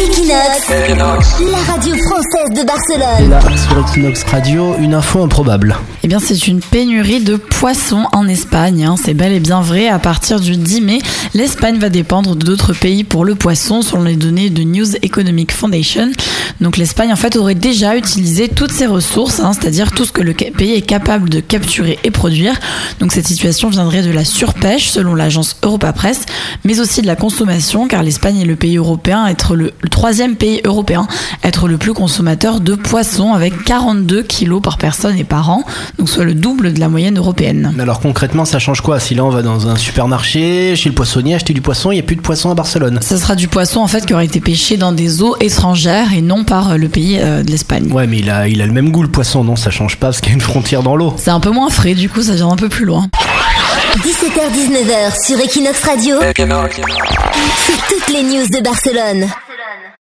Equinox, la radio française de Barcelone. Là, sur Equinox Radio, une info improbable. Eh bien, c'est une pénurie de poissons en Espagne. hein. C'est bel et bien vrai. À partir du 10 mai, l'Espagne va dépendre d'autres pays pour le poisson, selon les données de News Economic Foundation. Donc, l'Espagne, en fait, aurait déjà utilisé toutes ses ressources, hein, c'est-à-dire tout ce que le pays est capable de capturer et produire. Donc, cette situation viendrait de la surpêche, selon l'agence Europa Press, mais aussi de la consommation, car l'Espagne est le pays européen être le, le troisième pays européen être le plus consommateur de poissons, avec 42 kilos par personne et par an, donc soit le double de la moyenne européenne. Mais alors concrètement, ça change quoi Si là on va dans un supermarché, chez le poissonnier, acheter du poisson, il n'y a plus de poisson à Barcelone? Ce sera du poisson en fait qui aurait été pêché dans des eaux étrangères et non par euh, le pays euh, de l'Espagne. Ouais, mais il a, il a le même goût le poisson, non? Ça change pas parce qu'il y a une frontière dans l'eau. C'est un peu moins frais, du coup ça vient un peu plus loin. 17h-19h sur Equinox Radio. C'est toutes les news de Barcelone.